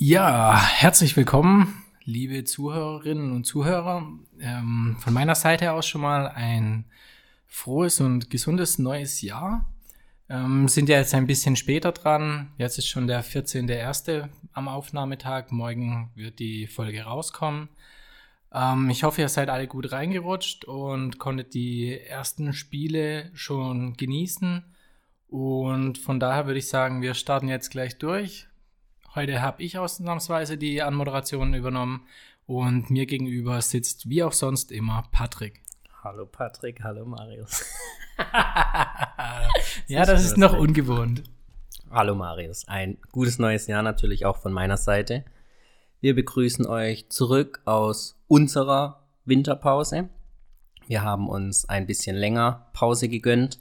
Ja, herzlich willkommen, liebe Zuhörerinnen und Zuhörer. Ähm, von meiner Seite aus schon mal ein frohes und gesundes neues Jahr. Ähm, sind ja jetzt ein bisschen später dran. Jetzt ist schon der 14.01. am Aufnahmetag. Morgen wird die Folge rauskommen. Ähm, ich hoffe, ihr seid alle gut reingerutscht und konntet die ersten Spiele schon genießen. Und von daher würde ich sagen, wir starten jetzt gleich durch. Heute habe ich ausnahmsweise die Anmoderation übernommen und mir gegenüber sitzt wie auch sonst immer Patrick. Hallo Patrick, hallo Marius. ja, das ist noch ungewohnt. Hallo Marius, ein gutes neues Jahr natürlich auch von meiner Seite. Wir begrüßen euch zurück aus unserer Winterpause. Wir haben uns ein bisschen länger Pause gegönnt,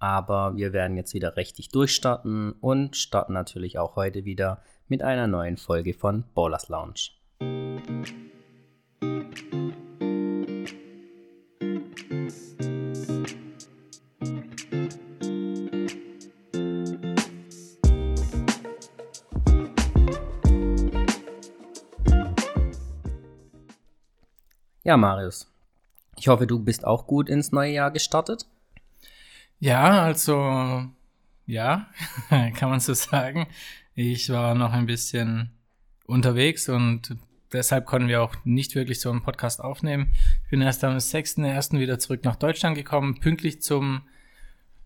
aber wir werden jetzt wieder richtig durchstarten und starten natürlich auch heute wieder mit einer neuen Folge von Ballers Lounge. Ja, Marius, ich hoffe, du bist auch gut ins neue Jahr gestartet. Ja, also ja, kann man so sagen. Ich war noch ein bisschen unterwegs und deshalb konnten wir auch nicht wirklich so einen Podcast aufnehmen. Ich bin erst am 6.1. wieder zurück nach Deutschland gekommen, pünktlich zum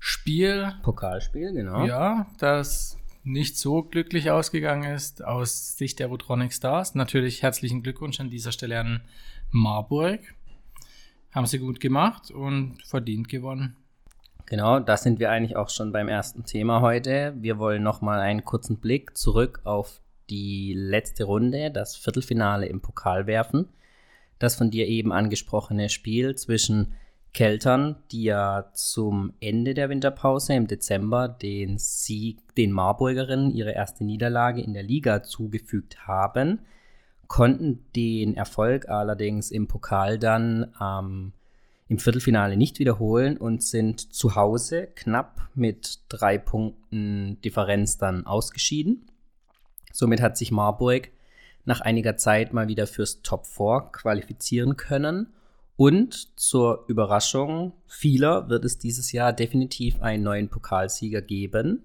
Spiel. Pokalspiel, genau. Ja, das nicht so glücklich ausgegangen ist aus Sicht der Rotronic Stars. Natürlich herzlichen Glückwunsch an dieser Stelle an Marburg. Haben sie gut gemacht und verdient gewonnen. Genau, da sind wir eigentlich auch schon beim ersten Thema heute. Wir wollen nochmal einen kurzen Blick zurück auf die letzte Runde, das Viertelfinale im Pokal werfen. Das von dir eben angesprochene Spiel zwischen Keltern, die ja zum Ende der Winterpause im Dezember den Sieg, den Marburgerinnen ihre erste Niederlage in der Liga zugefügt haben, konnten den Erfolg allerdings im Pokal dann am ähm, im Viertelfinale nicht wiederholen und sind zu Hause knapp mit drei Punkten Differenz dann ausgeschieden. Somit hat sich Marburg nach einiger Zeit mal wieder fürs Top 4 qualifizieren können. Und zur Überraschung vieler wird es dieses Jahr definitiv einen neuen Pokalsieger geben.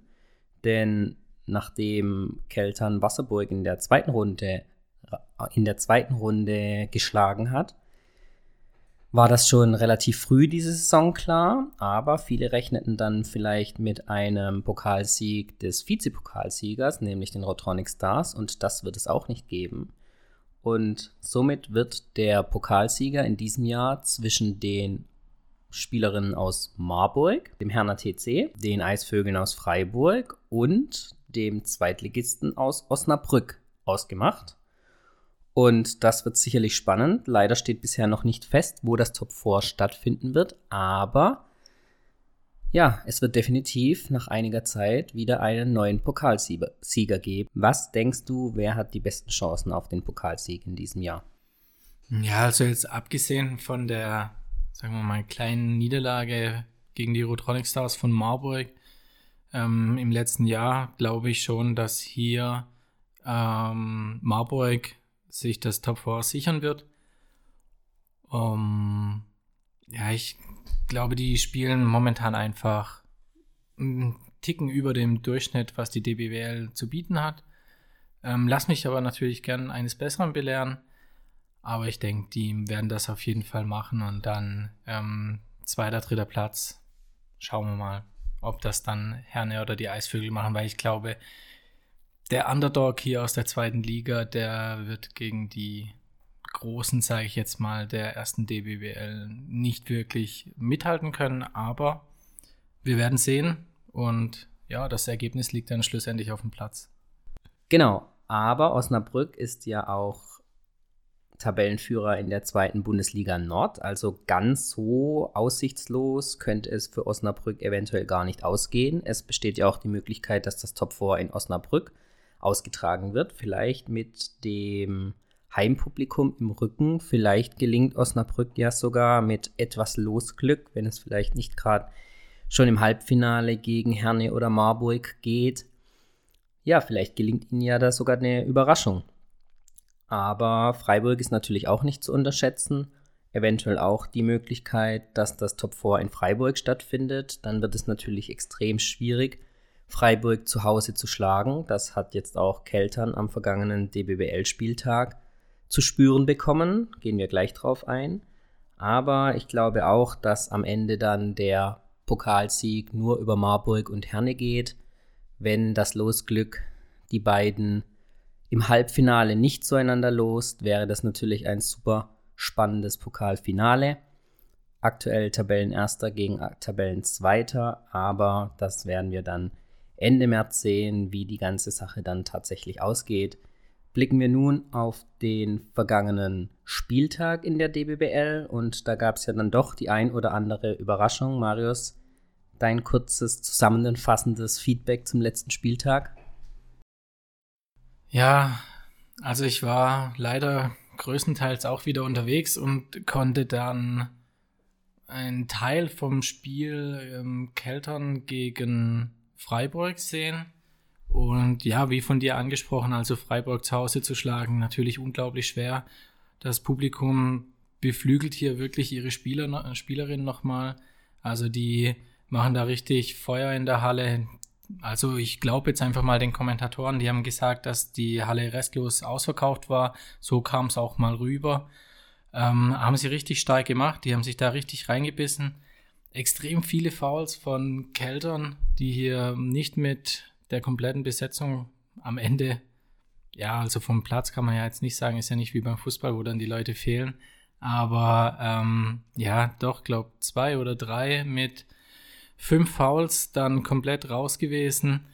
Denn nachdem Keltern Wasserburg in der zweiten Runde in der zweiten Runde geschlagen hat, war das schon relativ früh diese Saison klar, aber viele rechneten dann vielleicht mit einem Pokalsieg des Vizepokalsiegers, nämlich den Rotronic Stars, und das wird es auch nicht geben. Und somit wird der Pokalsieger in diesem Jahr zwischen den Spielerinnen aus Marburg, dem Herner TC, den Eisvögeln aus Freiburg und dem Zweitligisten aus Osnabrück ausgemacht. Und das wird sicherlich spannend. Leider steht bisher noch nicht fest, wo das Top 4 stattfinden wird. Aber ja, es wird definitiv nach einiger Zeit wieder einen neuen Pokalsieger geben. Was denkst du, wer hat die besten Chancen auf den Pokalsieg in diesem Jahr? Ja, also jetzt abgesehen von der, sagen wir mal, kleinen Niederlage gegen die Rotronic Stars von Marburg ähm, im letzten Jahr, glaube ich schon, dass hier ähm, Marburg sich das Top 4 sichern wird. Um, ja, ich glaube, die spielen momentan einfach einen Ticken über dem Durchschnitt, was die DBWL zu bieten hat. Ähm, lass mich aber natürlich gern eines Besseren belehren. Aber ich denke, die werden das auf jeden Fall machen und dann ähm, zweiter, dritter Platz. Schauen wir mal, ob das dann Herne oder die Eisvögel machen, weil ich glaube, der Underdog hier aus der zweiten Liga, der wird gegen die Großen, sage ich jetzt mal, der ersten DBWL nicht wirklich mithalten können, aber wir werden sehen und ja, das Ergebnis liegt dann schlussendlich auf dem Platz. Genau, aber Osnabrück ist ja auch Tabellenführer in der zweiten Bundesliga Nord, also ganz so aussichtslos könnte es für Osnabrück eventuell gar nicht ausgehen. Es besteht ja auch die Möglichkeit, dass das Top 4 in Osnabrück ausgetragen wird. Vielleicht mit dem Heimpublikum im Rücken. Vielleicht gelingt Osnabrück ja sogar mit etwas Losglück, wenn es vielleicht nicht gerade schon im Halbfinale gegen Herne oder Marburg geht. ja, vielleicht gelingt ihnen ja da sogar eine Überraschung. Aber Freiburg ist natürlich auch nicht zu unterschätzen. Eventuell auch die Möglichkeit, dass das Top 4 in Freiburg stattfindet. Dann wird es natürlich extrem schwierig, Freiburg zu Hause zu schlagen. Das hat jetzt auch Keltern am vergangenen DBBL-Spieltag zu spüren bekommen. Gehen wir gleich drauf ein. Aber ich glaube auch, dass am Ende dann der Pokalsieg nur über Marburg und Herne geht, wenn das Losglück die beiden im Halbfinale nicht zueinander lost, wäre das natürlich ein super spannendes Pokalfinale. Aktuell Tabellenerster gegen Tabellenzweiter, aber das werden wir dann Ende März sehen, wie die ganze Sache dann tatsächlich ausgeht. Blicken wir nun auf den vergangenen Spieltag in der DBBL und da gab es ja dann doch die ein oder andere Überraschung. Marius, dein kurzes zusammenfassendes Feedback zum letzten Spieltag? Ja, also ich war leider größtenteils auch wieder unterwegs und konnte dann einen Teil vom Spiel ähm, Keltern gegen Freiburg sehen. Und ja, wie von dir angesprochen, also Freiburg zu Hause zu schlagen, natürlich unglaublich schwer. Das Publikum beflügelt hier wirklich ihre Spieler, Spielerinnen nochmal. Also die machen da richtig Feuer in der Halle also ich glaube jetzt einfach mal den Kommentatoren, die haben gesagt, dass die Halle restlos ausverkauft war. So kam es auch mal rüber. Ähm, haben sie richtig stark gemacht, die haben sich da richtig reingebissen. Extrem viele Fouls von Keltern, die hier nicht mit der kompletten Besetzung am Ende, ja, also vom Platz kann man ja jetzt nicht sagen, ist ja nicht wie beim Fußball, wo dann die Leute fehlen. Aber ähm, ja, doch, glaube zwei oder drei mit fünf Fouls dann komplett raus gewesen.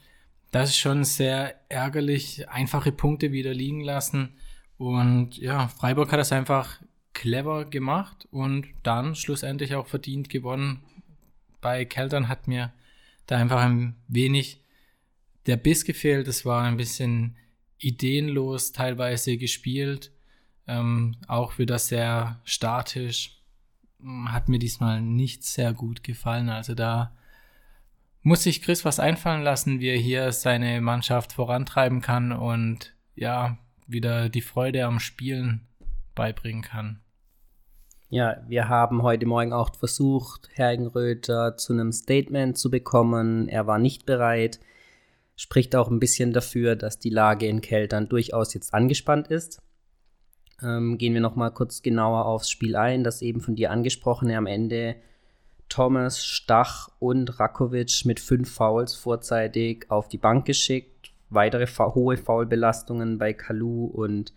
Das ist schon sehr ärgerlich. Einfache Punkte wieder liegen lassen. Und ja, Freiburg hat das einfach clever gemacht und dann schlussendlich auch verdient gewonnen. Bei Keltern hat mir da einfach ein wenig der Biss gefehlt. Es war ein bisschen ideenlos teilweise gespielt. Ähm, auch wieder sehr statisch hat mir diesmal nicht sehr gut gefallen. Also da muss sich Chris was einfallen lassen, wie er hier seine Mannschaft vorantreiben kann und ja, wieder die Freude am Spielen beibringen kann. Ja, wir haben heute Morgen auch versucht, Hergenröther zu einem Statement zu bekommen. Er war nicht bereit. Spricht auch ein bisschen dafür, dass die Lage in Keltern durchaus jetzt angespannt ist. Ähm, gehen wir noch mal kurz genauer aufs Spiel ein. Das eben von dir angesprochene am Ende Thomas, Stach und Rakovic mit fünf Fouls vorzeitig auf die Bank geschickt. Weitere hohe Foulbelastungen bei Kalu und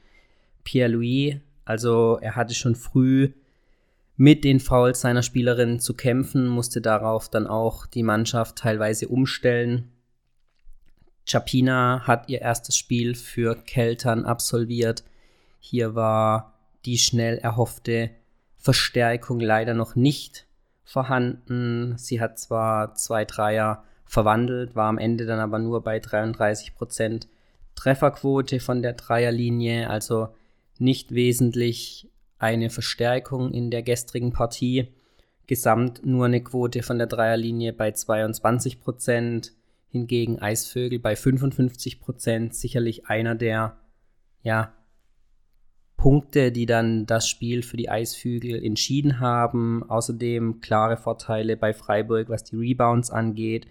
Pierre-Louis. Also er hatte schon früh mit den Fouls seiner Spielerin zu kämpfen, musste darauf dann auch die Mannschaft teilweise umstellen. Chapina hat ihr erstes Spiel für Keltern absolviert. Hier war die schnell erhoffte Verstärkung leider noch nicht vorhanden. Sie hat zwar zwei Dreier verwandelt, war am Ende dann aber nur bei 33% Trefferquote von der Dreierlinie, also nicht wesentlich eine Verstärkung in der gestrigen Partie. Gesamt nur eine Quote von der Dreierlinie bei 22%, hingegen Eisvögel bei 55%, sicherlich einer der ja, Punkte, die dann das Spiel für die Eisvögel entschieden haben. Außerdem klare Vorteile bei Freiburg, was die Rebounds angeht.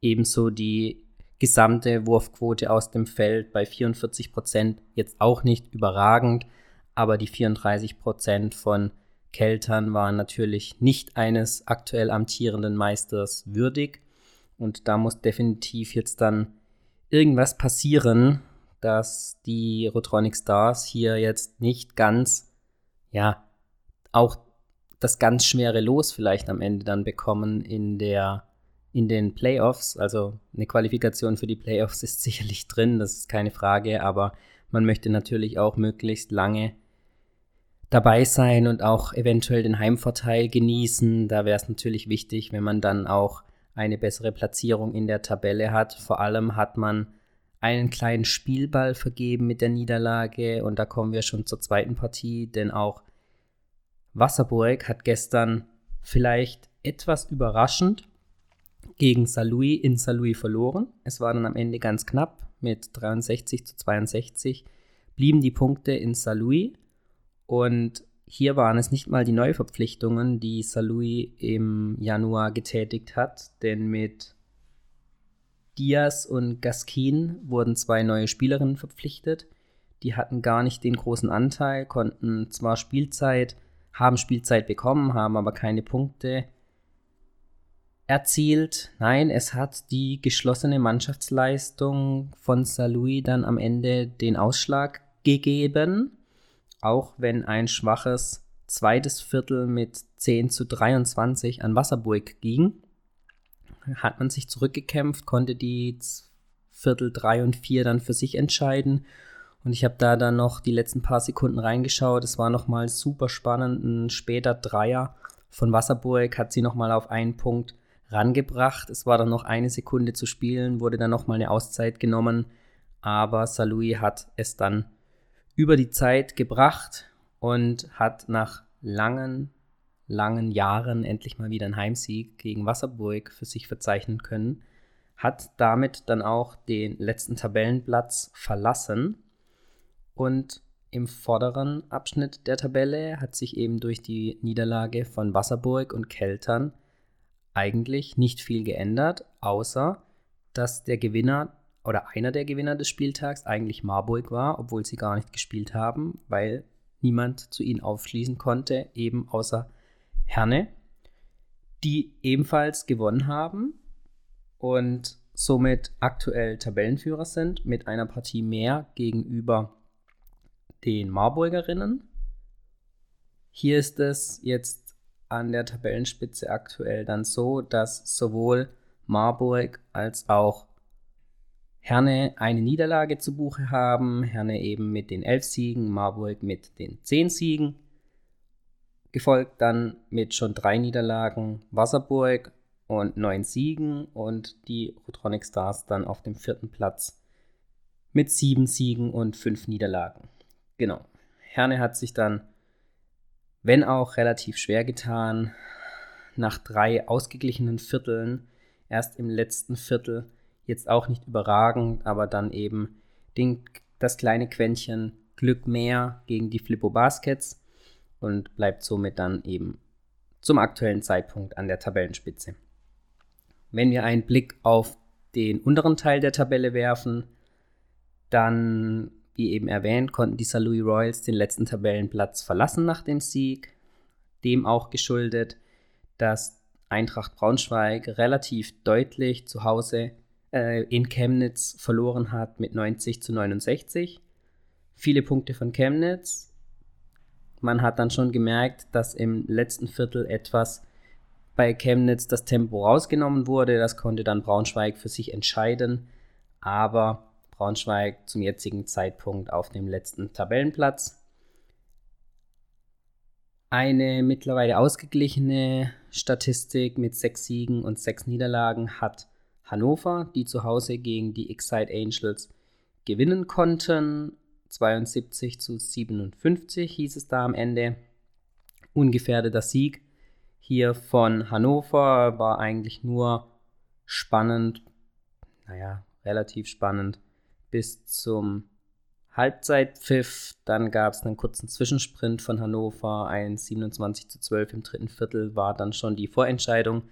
Ebenso die gesamte Wurfquote aus dem Feld bei 44 Prozent. Jetzt auch nicht überragend, aber die 34 Prozent von Keltern waren natürlich nicht eines aktuell amtierenden Meisters würdig. Und da muss definitiv jetzt dann irgendwas passieren, dass die Rotronic Stars hier jetzt nicht ganz, ja, auch das ganz schwere Los vielleicht am Ende dann bekommen in der in den Playoffs. Also eine Qualifikation für die Playoffs ist sicherlich drin, das ist keine Frage, aber man möchte natürlich auch möglichst lange dabei sein und auch eventuell den Heimvorteil genießen. Da wäre es natürlich wichtig, wenn man dann auch eine bessere Platzierung in der Tabelle hat. Vor allem hat man einen kleinen Spielball vergeben mit der Niederlage. Und da kommen wir schon zur zweiten Partie, denn auch Wasserburg hat gestern vielleicht etwas überraschend gegen Salui in Salui verloren. Es war dann am Ende ganz knapp mit 63 zu 62 blieben die Punkte in Saint-Louis und hier waren es nicht mal die Neuverpflichtungen, die Saint-Louis im Januar getätigt hat, denn mit Diaz und Gaskin wurden zwei neue Spielerinnen verpflichtet. Die hatten gar nicht den großen Anteil, konnten zwar Spielzeit, haben Spielzeit bekommen, haben aber keine Punkte erzielt. Nein, es hat die geschlossene Mannschaftsleistung von Saint-Louis dann am Ende den Ausschlag gegeben. Auch wenn ein schwaches zweites Viertel mit 10 zu 23 an Wasserburg ging, hat man sich zurückgekämpft, konnte die Viertel 3 und 4 dann für sich entscheiden. Und ich habe da dann noch die letzten paar Sekunden reingeschaut. Es war nochmal super spannend. Ein später Dreier von Wasserburg hat sie nochmal auf einen Punkt rangebracht. Es war dann noch eine Sekunde zu spielen, wurde dann nochmal eine Auszeit genommen. Aber Salui hat es dann über die Zeit gebracht und hat nach langen, langen Jahren endlich mal wieder einen Heimsieg gegen Wasserburg für sich verzeichnen können. Hat damit dann auch den letzten Tabellenplatz verlassen und im vorderen Abschnitt der Tabelle hat sich eben durch die Niederlage von Wasserburg und Keltern eigentlich nicht viel geändert, außer dass der Gewinner oder einer der Gewinner des Spieltags eigentlich Marburg war, obwohl sie gar nicht gespielt haben, weil niemand zu ihnen aufschließen konnte, eben außer Herne, die ebenfalls gewonnen haben und somit aktuell Tabellenführer sind mit einer Partie mehr gegenüber den Marburgerinnen. Hier ist es jetzt an der Tabellenspitze aktuell dann so, dass sowohl Marburg als auch Herne eine Niederlage zu Buche haben. Herne eben mit den elf Siegen, Marburg mit den zehn Siegen. Gefolgt dann mit schon drei Niederlagen Wasserburg und neun Siegen und die Rotronic Stars dann auf dem vierten Platz mit sieben Siegen und fünf Niederlagen. Genau. Herne hat sich dann, wenn auch relativ schwer getan, nach drei ausgeglichenen Vierteln erst im letzten Viertel Jetzt auch nicht überragend, aber dann eben den, das kleine Quäntchen Glück mehr gegen die Flippo Baskets und bleibt somit dann eben zum aktuellen Zeitpunkt an der Tabellenspitze. Wenn wir einen Blick auf den unteren Teil der Tabelle werfen, dann, wie eben erwähnt, konnten die St. Louis Royals den letzten Tabellenplatz verlassen nach dem Sieg. Dem auch geschuldet, dass Eintracht Braunschweig relativ deutlich zu Hause äh, in Chemnitz verloren hat mit 90 zu 69. Viele Punkte von Chemnitz. Man hat dann schon gemerkt, dass im letzten Viertel etwas bei Chemnitz das Tempo rausgenommen wurde. Das konnte dann Braunschweig für sich entscheiden. Aber Braunschweig zum jetzigen Zeitpunkt auf dem letzten Tabellenplatz. Eine mittlerweile ausgeglichene Statistik mit sechs Siegen und sechs Niederlagen hat Hannover, die zu Hause gegen die Excite Angels gewinnen konnten. 72 zu 57 hieß es da am Ende. Ungefährdeter Sieg hier von Hannover war eigentlich nur spannend, naja, relativ spannend bis zum Halbzeitpfiff. Dann gab es einen kurzen Zwischensprint von Hannover. Ein 27 zu 12 im dritten Viertel war dann schon die Vorentscheidung.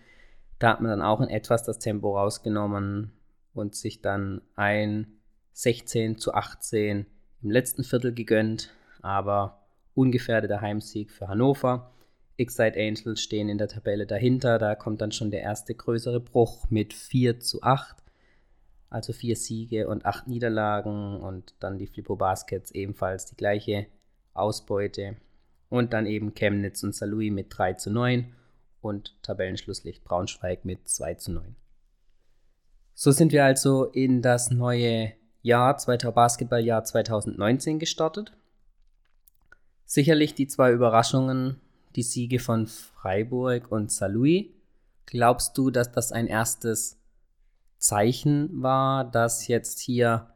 Da hat man dann auch in etwas das Tempo rausgenommen und sich dann ein 16 zu 18 im letzten Viertel gegönnt, aber ungefährdeter Heimsieg für Hannover. Excite Angels stehen in der Tabelle dahinter, da kommt dann schon der erste größere Bruch mit 4 zu 8, also vier Siege und acht Niederlagen und dann die Flippo Baskets ebenfalls die gleiche Ausbeute. Und dann eben Chemnitz und Salui mit 3 zu 9 und Tabellenschlusslicht Braunschweig mit 2 zu 9. So sind wir also in das neue Jahr, Basketballjahr 2019 gestartet. Sicherlich die zwei Überraschungen, die Siege von Freiburg und Saarlouis. Glaubst du, dass das ein erstes Zeichen war, dass jetzt hier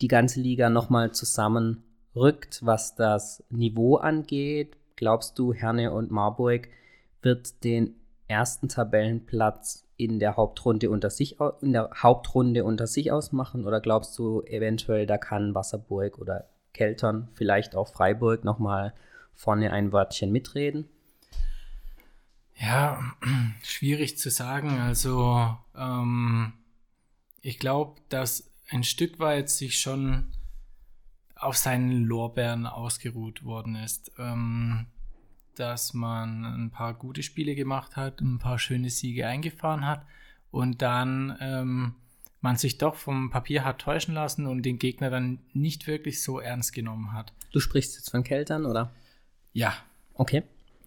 die ganze Liga nochmal zusammenrückt, was das Niveau angeht? Glaubst du, Herne und Marburg wird den ersten Tabellenplatz in der Hauptrunde unter sich in der Hauptrunde unter sich ausmachen oder glaubst du eventuell da kann Wasserburg oder Keltern, vielleicht auch Freiburg nochmal vorne ein Wörtchen mitreden? Ja, schwierig zu sagen. Also ähm, ich glaube, dass ein Stück weit sich schon auf seinen Lorbeeren ausgeruht worden ist. Ähm, dass man ein paar gute Spiele gemacht hat, ein paar schöne Siege eingefahren hat und dann ähm, man sich doch vom Papier hat täuschen lassen und den Gegner dann nicht wirklich so ernst genommen hat. Du sprichst jetzt von Keltern, oder? Ja. Okay.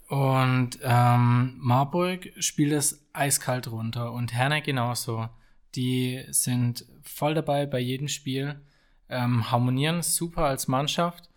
Und ähm, Marburg spielt es eiskalt runter und Herne genauso. Die sind voll dabei bei jedem Spiel, ähm, harmonieren super als Mannschaft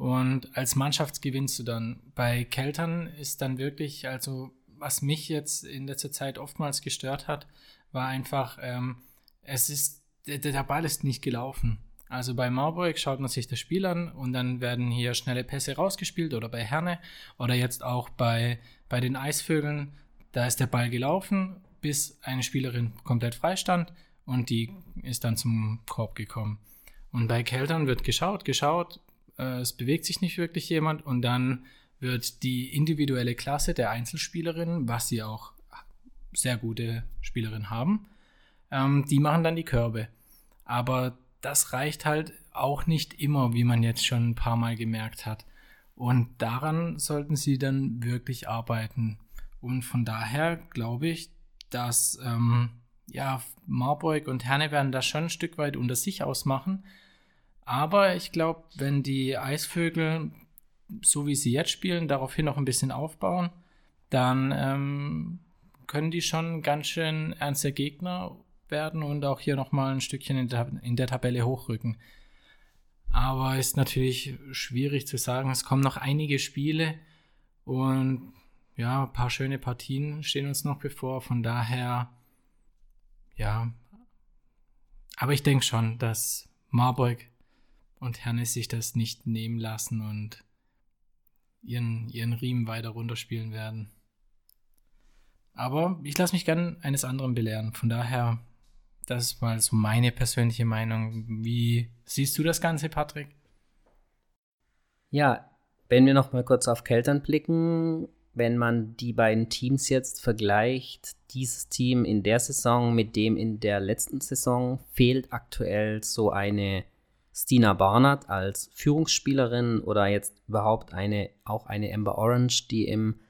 und als Mannschaft gewinnst du dann. Bei Keltern ist dann wirklich, also was mich jetzt in letzter Zeit oftmals gestört hat, war einfach, ähm, es ist, der, der Ball ist nicht gelaufen. Also bei Marburg schaut man sich das Spiel an und dann werden hier schnelle Pässe rausgespielt oder bei Herne oder jetzt auch bei, bei den Eisvögeln, da ist der Ball gelaufen, bis eine Spielerin komplett freistand und die ist dann zum Korb gekommen. Und bei Keltern wird geschaut, geschaut, äh, es bewegt sich nicht wirklich jemand und dann wird die individuelle Klasse der Einzelspielerinnen, was sie auch sehr gute Spielerinnen haben, ähm, die machen dann die Körbe. Aber das reicht halt auch nicht immer, wie man jetzt schon ein paar Mal gemerkt hat. Und daran sollten sie dann wirklich arbeiten. Und von daher glaube ich, dass ähm, ja, Marburg und Herne werden das schon ein Stück weit unter sich ausmachen. Aber ich glaube, wenn die Eisvögel, so wie sie jetzt spielen, daraufhin noch ein bisschen aufbauen, dann ähm, können die schon ganz schön ernster Gegner werden und auch hier nochmal ein Stückchen in der, in der Tabelle hochrücken. Aber ist natürlich schwierig zu sagen. Es kommen noch einige Spiele und ja, ein paar schöne Partien stehen uns noch bevor. Von daher, ja. Aber ich denke schon, dass Marburg und Hernes sich das nicht nehmen lassen und ihren, ihren Riemen weiter runterspielen werden. Aber ich lasse mich gern eines anderen belehren. Von daher, das ist mal so meine persönliche Meinung. Wie siehst du das Ganze, Patrick? Ja, wenn wir noch mal kurz auf Keltern blicken, wenn man die beiden Teams jetzt vergleicht, dieses Team in der Saison mit dem in der letzten Saison, fehlt aktuell so eine Stina Barnard als Führungsspielerin oder jetzt überhaupt eine, auch eine Amber Orange, die im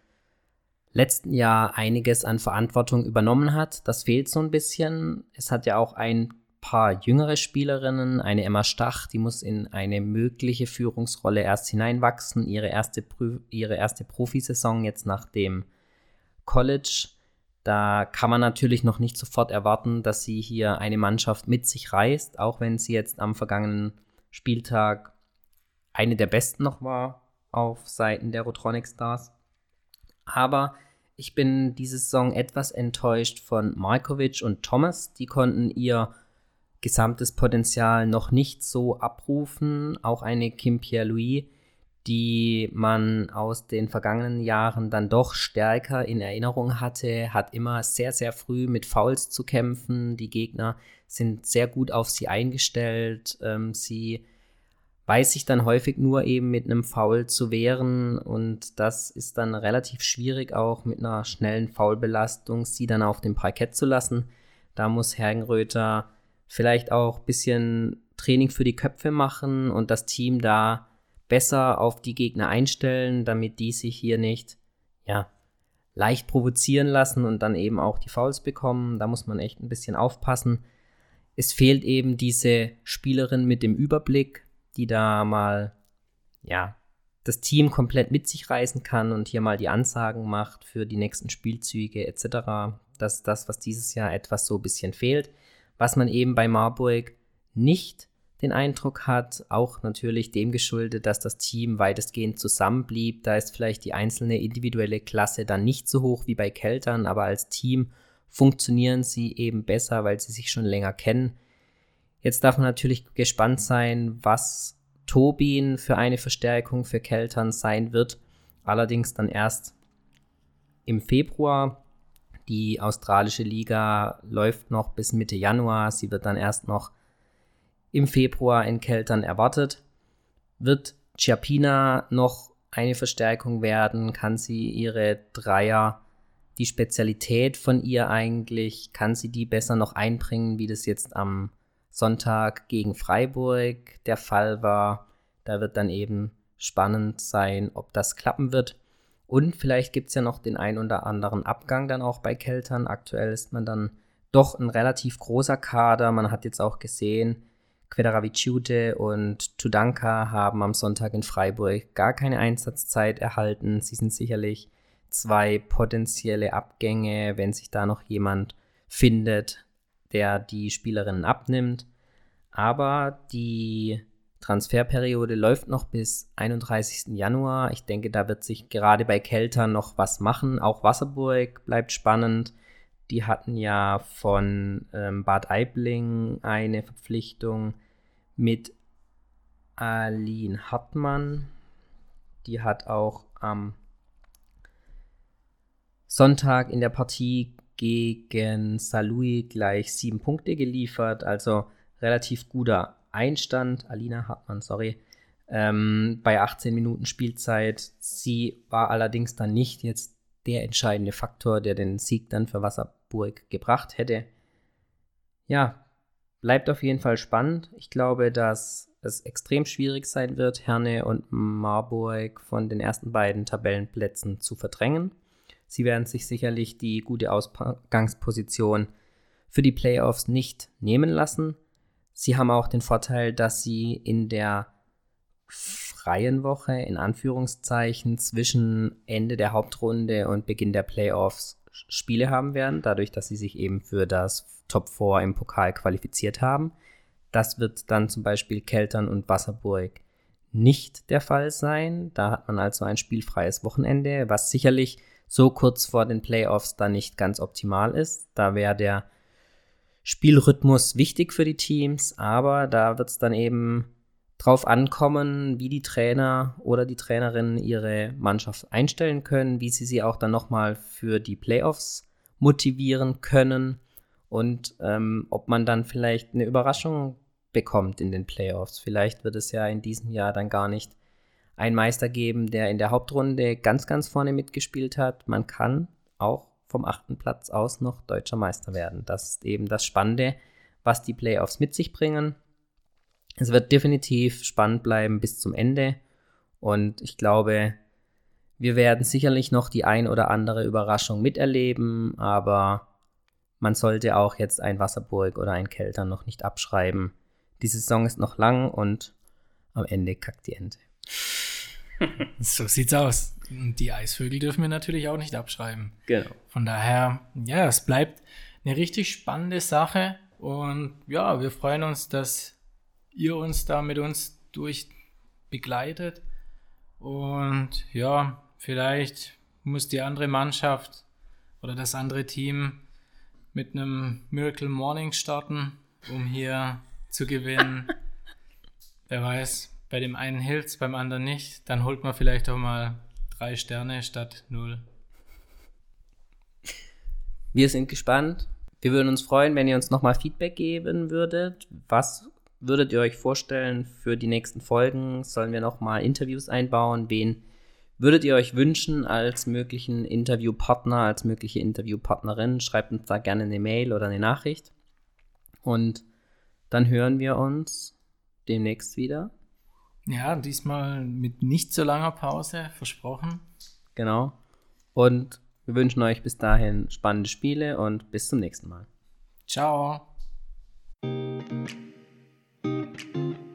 letzten Jahr einiges an Verantwortung übernommen hat. Das fehlt so ein bisschen. Es hat ja auch ein paar jüngere Spielerinnen, eine Emma Stach, die muss in eine mögliche Führungsrolle erst hineinwachsen, ihre erste, ihre erste Profisaison jetzt nach dem College. Da kann man natürlich noch nicht sofort erwarten, dass sie hier eine Mannschaft mit sich reißt, auch wenn sie jetzt am vergangenen Spieltag eine der besten noch war auf Seiten der Rotronic Stars. Aber ich bin diese Saison etwas enttäuscht von Markovic und Thomas. Die konnten ihr gesamtes Potenzial noch nicht so abrufen. Auch eine Kim Pierre-Louis die man aus den vergangenen Jahren dann doch stärker in Erinnerung hatte, hat immer sehr, sehr früh mit Fouls zu kämpfen. Die Gegner sind sehr gut auf sie eingestellt. Ähm, sie weiß sich dann häufig nur eben mit einem Foul zu wehren und das ist dann relativ schwierig auch mit einer schnellen Foulbelastung sie dann auf dem Parkett zu lassen. Da muss Hergenröter vielleicht auch ein bisschen Training für die Köpfe machen und das Team da besser auf die Gegner einstellen, damit die sich hier nicht, ja, leicht provozieren lassen und dann eben auch die Fouls bekommen. Da muss man echt ein bisschen aufpassen. Es fehlt eben diese Spielerin mit dem Überblick, die da mal, ja, das Team komplett mit sich reißen kann und hier mal die Ansagen macht für die nächsten Spielzüge etc. Das ist das, was dieses Jahr etwas so ein bisschen fehlt. Was man eben bei Marburg nicht den Eindruck hat, auch natürlich dem geschuldet, dass das Team weitestgehend zusammenblieb. Da ist vielleicht die einzelne individuelle Klasse dann nicht so hoch wie bei Keltern, aber als Team funktionieren sie eben besser, weil sie sich schon länger kennen. Jetzt darf man natürlich gespannt sein, was Tobin für eine Verstärkung für Keltern sein wird. Allerdings dann erst im Februar. Die australische Liga läuft noch bis Mitte Januar. Sie wird dann erst noch im Februar in Keltern erwartet. Wird Chiapina noch eine Verstärkung werden? Kann sie ihre Dreier, die Spezialität von ihr eigentlich, kann sie die besser noch einbringen, wie das jetzt am Sonntag gegen Freiburg der Fall war? Da wird dann eben spannend sein, ob das klappen wird. Und vielleicht gibt es ja noch den ein oder anderen Abgang dann auch bei Keltern. Aktuell ist man dann doch ein relativ großer Kader. Man hat jetzt auch gesehen, Quedaraviciute und Tudanka haben am Sonntag in Freiburg gar keine Einsatzzeit erhalten. Sie sind sicherlich zwei potenzielle Abgänge, wenn sich da noch jemand findet, der die Spielerinnen abnimmt. Aber die Transferperiode läuft noch bis 31. Januar. Ich denke, da wird sich gerade bei Keltern noch was machen. Auch Wasserburg bleibt spannend. Die hatten ja von ähm, Bad Aibling eine Verpflichtung mit Aline Hartmann. Die hat auch am Sonntag in der Partie gegen Salui gleich sieben Punkte geliefert. Also relativ guter Einstand. Alina Hartmann, sorry. Ähm, bei 18 Minuten Spielzeit. Sie war allerdings dann nicht jetzt der entscheidende Faktor, der den Sieg dann für Wasserburg gebracht hätte. Ja, bleibt auf jeden Fall spannend. Ich glaube, dass es extrem schwierig sein wird, Herne und Marburg von den ersten beiden Tabellenplätzen zu verdrängen. Sie werden sich sicherlich die gute Ausgangsposition für die Playoffs nicht nehmen lassen. Sie haben auch den Vorteil, dass sie in der freien Woche in Anführungszeichen zwischen Ende der Hauptrunde und Beginn der Playoffs Spiele haben werden, dadurch, dass sie sich eben für das Top 4 im Pokal qualifiziert haben. Das wird dann zum Beispiel Keltern und Wasserburg nicht der Fall sein. Da hat man also ein spielfreies Wochenende, was sicherlich so kurz vor den Playoffs dann nicht ganz optimal ist. Da wäre der Spielrhythmus wichtig für die Teams, aber da wird es dann eben drauf ankommen, wie die Trainer oder die Trainerinnen ihre Mannschaft einstellen können, wie sie sie auch dann nochmal für die Playoffs motivieren können und ähm, ob man dann vielleicht eine Überraschung bekommt in den Playoffs. Vielleicht wird es ja in diesem Jahr dann gar nicht einen Meister geben, der in der Hauptrunde ganz, ganz vorne mitgespielt hat. Man kann auch vom achten Platz aus noch deutscher Meister werden. Das ist eben das Spannende, was die Playoffs mit sich bringen. Es wird definitiv spannend bleiben bis zum Ende. Und ich glaube, wir werden sicherlich noch die ein oder andere Überraschung miterleben, aber man sollte auch jetzt ein Wasserburg oder ein Kelter noch nicht abschreiben. Die Saison ist noch lang und am Ende kackt die Ente. so sieht's aus. Und die Eisvögel dürfen wir natürlich auch nicht abschreiben. Genau. Von daher, ja, es bleibt eine richtig spannende Sache. Und ja, wir freuen uns, dass ihr uns da mit uns durch begleitet. Und ja, vielleicht muss die andere Mannschaft oder das andere Team mit einem Miracle Morning starten, um hier zu gewinnen. Wer weiß, bei dem einen hilft es, beim anderen nicht. Dann holt man vielleicht auch mal drei Sterne statt null. Wir sind gespannt. Wir würden uns freuen, wenn ihr uns nochmal Feedback geben würdet. Was würdet ihr euch vorstellen für die nächsten Folgen? Sollen wir nochmal Interviews einbauen? Wen würdet ihr euch wünschen als möglichen Interviewpartner, als mögliche Interviewpartnerin? Schreibt uns da gerne eine Mail oder eine Nachricht. Und dann hören wir uns demnächst wieder. Ja, diesmal mit nicht so langer Pause, versprochen. Genau. Und wir wünschen euch bis dahin spannende Spiele und bis zum nächsten Mal. Ciao. Thank you.